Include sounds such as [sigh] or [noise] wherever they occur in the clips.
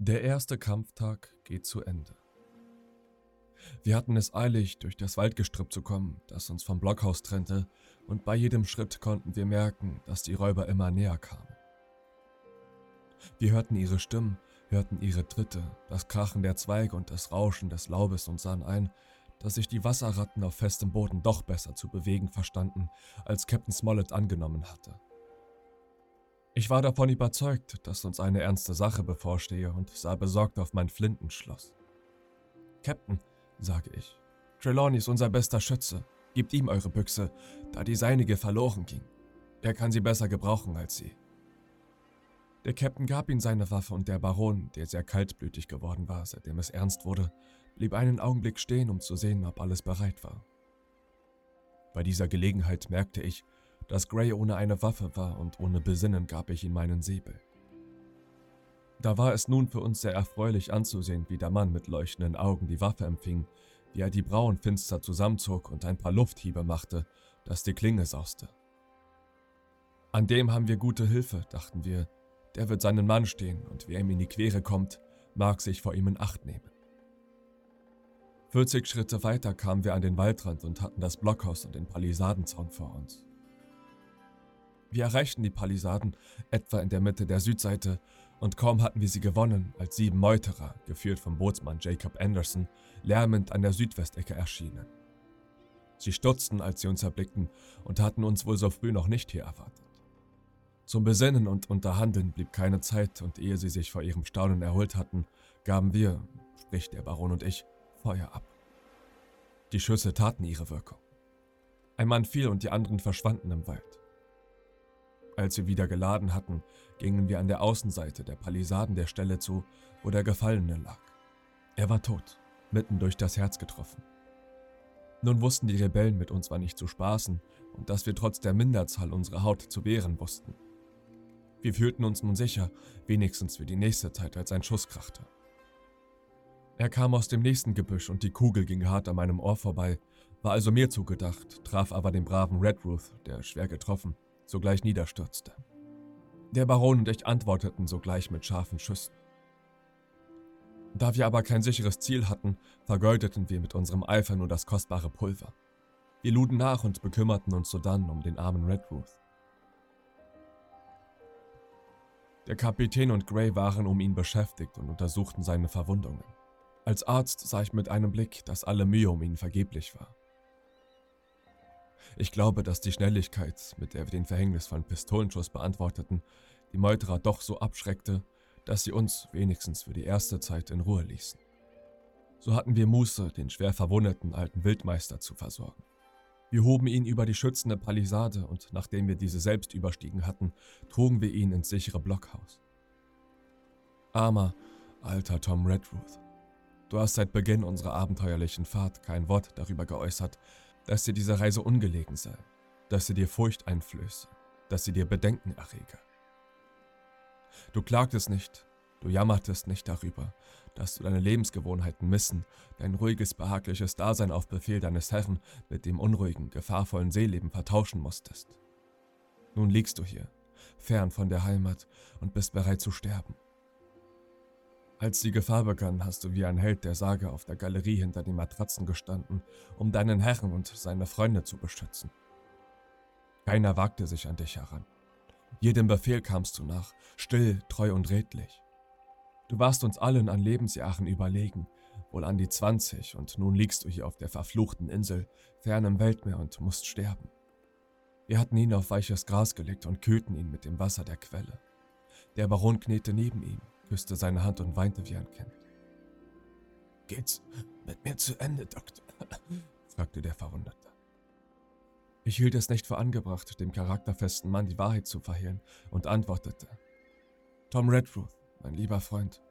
Der erste Kampftag geht zu Ende. Wir hatten es eilig, durch das Waldgestrüpp zu kommen, das uns vom Blockhaus trennte, und bei jedem Schritt konnten wir merken, dass die Räuber immer näher kamen. Wir hörten ihre Stimmen, hörten ihre Tritte, das Krachen der Zweige und das Rauschen des Laubes und sahen ein, dass sich die Wasserratten auf festem Boden doch besser zu bewegen verstanden, als Captain Smollett angenommen hatte. Ich war davon überzeugt, dass uns eine ernste Sache bevorstehe und sah besorgt auf mein Flintenschloss. Captain, sage ich, Trelawney ist unser bester Schütze. Gebt ihm eure Büchse, da die seinige verloren ging. Er kann sie besser gebrauchen als sie. Der Captain gab ihm seine Waffe und der Baron, der sehr kaltblütig geworden war, seitdem es ernst wurde, blieb einen Augenblick stehen, um zu sehen, ob alles bereit war. Bei dieser Gelegenheit merkte ich, dass Gray ohne eine Waffe war und ohne Besinnen gab ich ihm meinen Säbel. Da war es nun für uns sehr erfreulich anzusehen, wie der Mann mit leuchtenden Augen die Waffe empfing, wie er die Brauen finster zusammenzog und ein paar Lufthiebe machte, dass die Klinge sauste. An dem haben wir gute Hilfe, dachten wir, der wird seinen Mann stehen und wer ihm in die Quere kommt, mag sich vor ihm in Acht nehmen. 40 Schritte weiter kamen wir an den Waldrand und hatten das Blockhaus und den Palisadenzaun vor uns. Wir erreichten die Palisaden etwa in der Mitte der Südseite und kaum hatten wir sie gewonnen, als sieben Meuterer, geführt vom Bootsmann Jacob Anderson, lärmend an der Südwestecke erschienen. Sie stutzten, als sie uns erblickten und hatten uns wohl so früh noch nicht hier erwartet. Zum Besinnen und Unterhandeln blieb keine Zeit, und ehe sie sich vor ihrem Staunen erholt hatten, gaben wir, sprich der Baron und ich, Feuer ab. Die Schüsse taten ihre Wirkung. Ein Mann fiel und die anderen verschwanden im Wald. Als wir wieder geladen hatten, gingen wir an der Außenseite der Palisaden der Stelle zu, wo der Gefallene lag. Er war tot, mitten durch das Herz getroffen. Nun wussten die Rebellen mit uns war nicht zu spaßen und dass wir trotz der Minderzahl unsere Haut zu wehren wussten. Wir fühlten uns nun sicher, wenigstens für die nächste Zeit, als ein Schuss krachte. Er kam aus dem nächsten Gebüsch und die Kugel ging hart an meinem Ohr vorbei, war also mir zugedacht, traf aber den braven Redruth, der schwer getroffen sogleich niederstürzte. Der Baron und ich antworteten sogleich mit scharfen Schüssen. Da wir aber kein sicheres Ziel hatten, vergeudeten wir mit unserem Eifer nur das kostbare Pulver. Wir luden nach und bekümmerten uns sodann um den armen Redruth. Der Kapitän und Gray waren um ihn beschäftigt und untersuchten seine Verwundungen. Als Arzt sah ich mit einem Blick, dass alle Mühe um ihn vergeblich war. Ich glaube, dass die Schnelligkeit, mit der wir den verhängnisvollen Pistolenschuss beantworteten, die Meuterer doch so abschreckte, dass sie uns wenigstens für die erste Zeit in Ruhe ließen. So hatten wir Muße, den schwer verwundeten alten Wildmeister zu versorgen. Wir hoben ihn über die schützende Palisade und nachdem wir diese selbst überstiegen hatten, trugen wir ihn ins sichere Blockhaus. Armer, alter Tom Redruth, du hast seit Beginn unserer abenteuerlichen Fahrt kein Wort darüber geäußert, dass dir diese Reise ungelegen sei, dass sie dir Furcht einflöße, dass sie dir Bedenken errege. Du klagtest nicht, du jammertest nicht darüber, dass du deine Lebensgewohnheiten missen, dein ruhiges, behagliches Dasein auf Befehl deines Herrn mit dem unruhigen, gefahrvollen Seeleben vertauschen musstest. Nun liegst du hier, fern von der Heimat und bist bereit zu sterben. Als die Gefahr begann, hast du wie ein Held der Sage auf der Galerie hinter den Matratzen gestanden, um deinen Herrn und seine Freunde zu beschützen. Keiner wagte sich an dich heran. Jedem Befehl kamst du nach, still, treu und redlich. Du warst uns allen an Lebensjahren überlegen, wohl an die 20, und nun liegst du hier auf der verfluchten Insel, fern im Weltmeer und musst sterben. Wir hatten ihn auf weiches Gras gelegt und kühlten ihn mit dem Wasser der Quelle. Der Baron kniete neben ihm, küsste seine Hand und weinte wie ein Kind. Geht's mit mir zu Ende, Doktor? [laughs] fragte der Verwundete. Ich hielt es nicht für angebracht, dem charakterfesten Mann die Wahrheit zu verhehlen und antwortete: Tom Redruth, mein lieber Freund,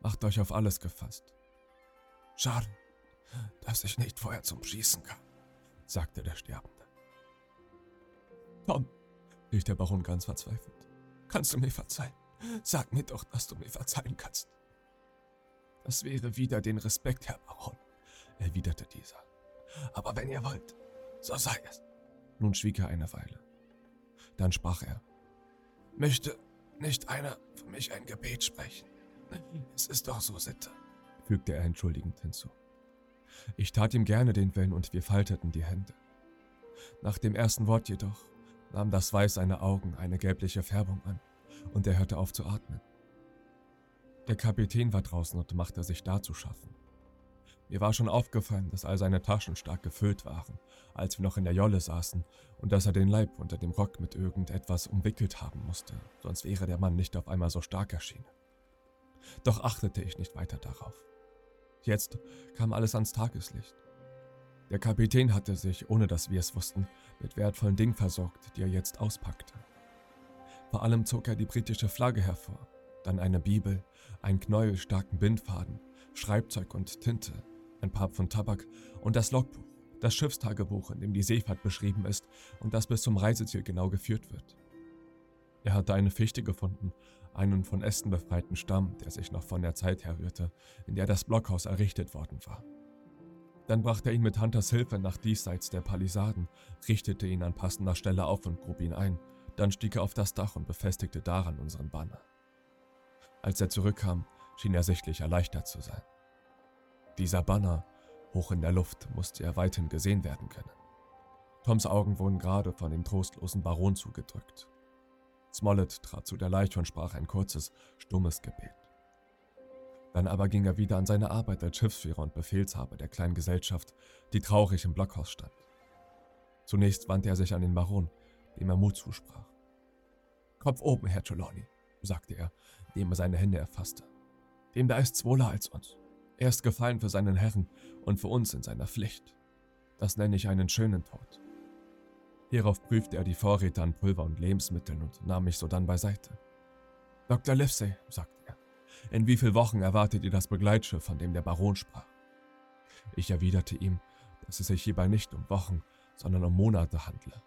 macht euch auf alles gefasst. Schade, dass ich nicht vorher zum Schießen kam, sagte der Sterbende. Tom, rief der Baron ganz verzweifelt, kannst du mir verzeihen? Sag mir doch, dass du mir verzeihen kannst. Das wäre wieder den Respekt, Herr Baron, erwiderte dieser. Aber wenn ihr wollt, so sei es. Nun schwieg er eine Weile. Dann sprach er. Möchte nicht einer für mich ein Gebet sprechen? Es ist doch so Sitte, fügte er entschuldigend hinzu. Ich tat ihm gerne den Willen und wir falteten die Hände. Nach dem ersten Wort jedoch nahm das Weiß seiner Augen eine gelbliche Färbung an und er hörte auf zu atmen. Der Kapitän war draußen und machte sich da zu schaffen. Mir war schon aufgefallen, dass all seine Taschen stark gefüllt waren, als wir noch in der Jolle saßen, und dass er den Leib unter dem Rock mit irgendetwas umwickelt haben musste, sonst wäre der Mann nicht auf einmal so stark erschienen. Doch achtete ich nicht weiter darauf. Jetzt kam alles ans Tageslicht. Der Kapitän hatte sich, ohne dass wir es wussten, mit wertvollen Dingen versorgt, die er jetzt auspackte. Vor allem zog er die britische Flagge hervor, dann eine Bibel, einen knäuelstarken Bindfaden, Schreibzeug und Tinte, ein paar Pfund Tabak und das Logbuch, das Schiffstagebuch, in dem die Seefahrt beschrieben ist und das bis zum Reiseziel genau geführt wird. Er hatte eine Fichte gefunden, einen von Ästen befreiten Stamm, der sich noch von der Zeit herrührte, in der das Blockhaus errichtet worden war. Dann brachte er ihn mit Hunters Hilfe nach diesseits der Palisaden, richtete ihn an passender Stelle auf und grub ihn ein. Dann stieg er auf das Dach und befestigte daran unseren Banner. Als er zurückkam, schien er sichtlich erleichtert zu sein. Dieser Banner, hoch in der Luft, musste er weithin gesehen werden können. Toms Augen wurden gerade von dem trostlosen Baron zugedrückt. Smollett trat zu der Leiche und sprach ein kurzes, stummes Gebet. Dann aber ging er wieder an seine Arbeit als Schiffsführer und Befehlshaber der kleinen Gesellschaft, die traurig im Blockhaus stand. Zunächst wandte er sich an den Baron, dem er Mut zusprach. Kopf oben, Herr Trelawney, sagte er, indem er seine Hände erfasste. Dem da ist's wohler als uns. Er ist gefallen für seinen Herrn und für uns in seiner Pflicht. Das nenne ich einen schönen Tod. Hierauf prüfte er die Vorräte an Pulver und Lebensmitteln und nahm mich sodann beiseite. Dr. Livesey, sagte er, in wie vielen Wochen erwartet ihr das Begleitschiff, von dem der Baron sprach? Ich erwiderte ihm, dass es sich hierbei nicht um Wochen, sondern um Monate handle.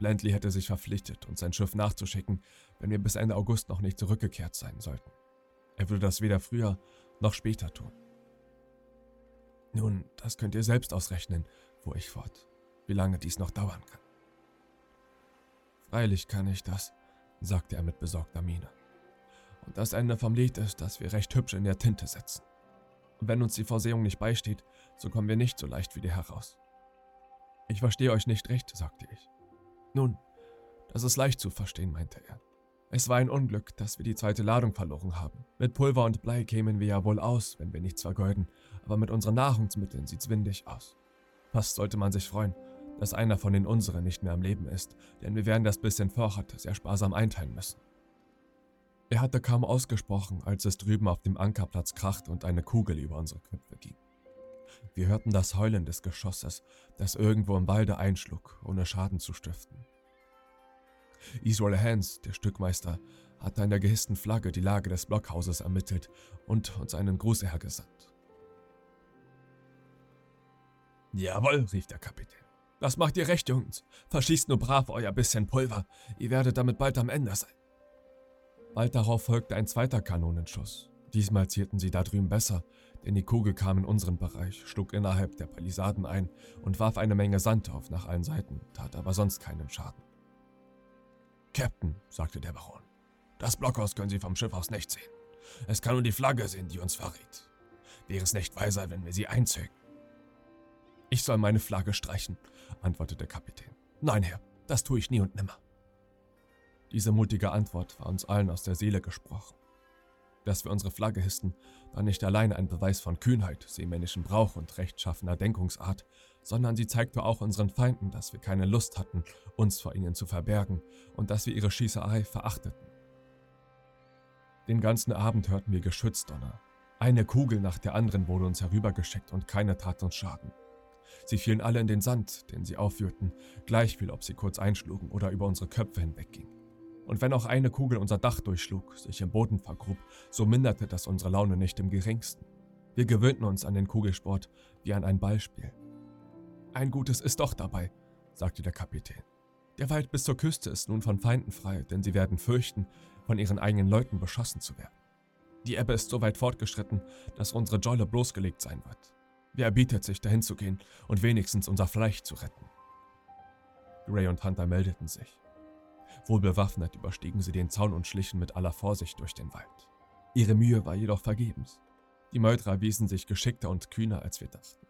Bentley hätte sich verpflichtet, uns sein Schiff nachzuschicken, wenn wir bis Ende August noch nicht zurückgekehrt sein sollten. Er würde das weder früher noch später tun. Nun, das könnt ihr selbst ausrechnen, fuhr ich fort, wie lange dies noch dauern kann. Freilich kann ich das, sagte er mit besorgter Miene. Und das Ende vom Lied ist, dass wir recht hübsch in der Tinte sitzen. Und wenn uns die Vorsehung nicht beisteht, so kommen wir nicht so leicht wieder heraus. Ich verstehe euch nicht recht, sagte ich. Nun, das ist leicht zu verstehen, meinte er. Es war ein Unglück, dass wir die zweite Ladung verloren haben. Mit Pulver und Blei kämen wir ja wohl aus, wenn wir nichts vergeuden, aber mit unseren Nahrungsmitteln sieht's windig aus. Fast sollte man sich freuen, dass einer von den unseren nicht mehr am Leben ist, denn wir werden das bisschen Vorrat sehr sparsam einteilen müssen. Er hatte kaum ausgesprochen, als es drüben auf dem Ankerplatz krachte und eine Kugel über unsere Köpfe ging. Wir hörten das Heulen des Geschosses, das irgendwo im Walde einschlug, ohne Schaden zu stiften. Israel Hans, der Stückmeister, hatte an der gehissten Flagge die Lage des Blockhauses ermittelt und uns einen Gruß hergesandt. Jawohl, rief der Kapitän. Das macht ihr recht, Jungs. Verschießt nur brav euer bisschen Pulver. Ihr werdet damit bald am Ende sein. Bald darauf folgte ein zweiter Kanonenschuss. Diesmal zielten sie da drüben besser, denn die Kugel kam in unseren Bereich, schlug innerhalb der Palisaden ein und warf eine Menge Sand auf nach allen Seiten, tat aber sonst keinen Schaden. Captain, sagte der Baron, das Blockhaus können Sie vom Schiff aus nicht sehen. Es kann nur die Flagge sehen, die uns verrät. Wäre es nicht weiser, wenn wir sie einzögen? Ich soll meine Flagge streichen, antwortete der Kapitän. Nein, Herr, das tue ich nie und nimmer. Diese mutige Antwort war uns allen aus der Seele gesprochen. Dass wir unsere Flagge hissten, war nicht allein ein Beweis von Kühnheit, seemännischen Brauch und rechtschaffener Denkungsart, sondern sie zeigte auch unseren Feinden, dass wir keine Lust hatten, uns vor ihnen zu verbergen und dass wir ihre Schießerei verachteten. Den ganzen Abend hörten wir Geschützdonner. Eine Kugel nach der anderen wurde uns herübergeschickt und keine tat uns Schaden. Sie fielen alle in den Sand, den sie aufführten, gleichviel ob sie kurz einschlugen oder über unsere Köpfe hinweggingen. Und wenn auch eine Kugel unser Dach durchschlug, sich im Boden vergrub, so minderte das unsere Laune nicht im geringsten. Wir gewöhnten uns an den Kugelsport wie an ein Ballspiel. Ein Gutes ist doch dabei, sagte der Kapitän. Der Wald bis zur Küste ist nun von Feinden frei, denn sie werden fürchten, von ihren eigenen Leuten beschossen zu werden. Die Ebbe ist so weit fortgeschritten, dass unsere Jolle bloßgelegt sein wird. Wer erbietet sich, dahin zu gehen und wenigstens unser Fleisch zu retten? Gray und Hunter meldeten sich. Wohlbewaffnet überstiegen sie den Zaun und schlichen mit aller Vorsicht durch den Wald. Ihre Mühe war jedoch vergebens. Die Meuterer wiesen sich geschickter und kühner, als wir dachten.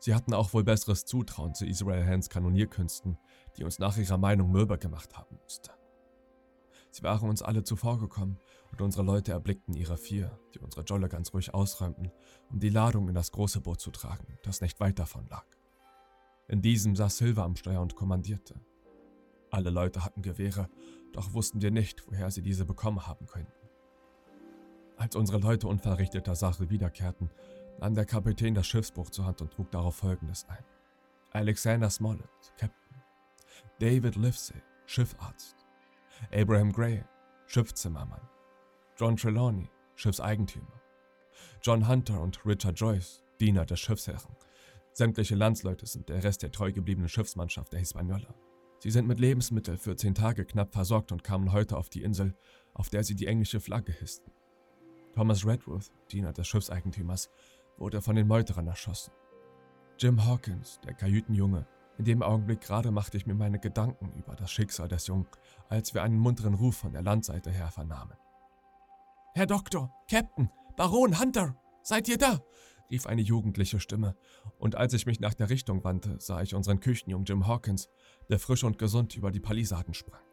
Sie hatten auch wohl besseres Zutrauen zu Israel Hands Kanonierkünsten, die uns nach ihrer Meinung mürber gemacht haben musste. Sie waren uns alle zuvorgekommen und unsere Leute erblickten ihre vier, die unsere Jolle ganz ruhig ausräumten, um die Ladung in das große Boot zu tragen, das nicht weit davon lag. In diesem saß Silva am Steuer und kommandierte. Alle Leute hatten Gewehre, doch wussten wir nicht, woher sie diese bekommen haben könnten. Als unsere Leute unverrichteter Sache wiederkehrten, nahm der Kapitän das Schiffsbuch zur Hand und trug darauf Folgendes ein. Alexander Smollett, Captain. David Livesey, Schiffarzt. Abraham Gray, Schiffszimmermann. John Trelawney, Schiffseigentümer. John Hunter und Richard Joyce, Diener des Schiffsherren. Sämtliche Landsleute sind der Rest der treu gebliebenen Schiffsmannschaft der Hispaniola. Sie sind mit Lebensmitteln für zehn Tage knapp versorgt und kamen heute auf die Insel, auf der sie die englische Flagge hissten. Thomas Redworth, Diener des Schiffseigentümers, wurde von den Meuterern erschossen. Jim Hawkins, der Kajütenjunge, in dem Augenblick gerade machte ich mir meine Gedanken über das Schicksal des Jungen, als wir einen munteren Ruf von der Landseite her vernahmen. Herr Doktor, Captain, Baron Hunter, seid ihr da? Rief eine jugendliche Stimme, und als ich mich nach der Richtung wandte, sah ich unseren Küchenjungen Jim Hawkins, der frisch und gesund über die Palisaden sprang.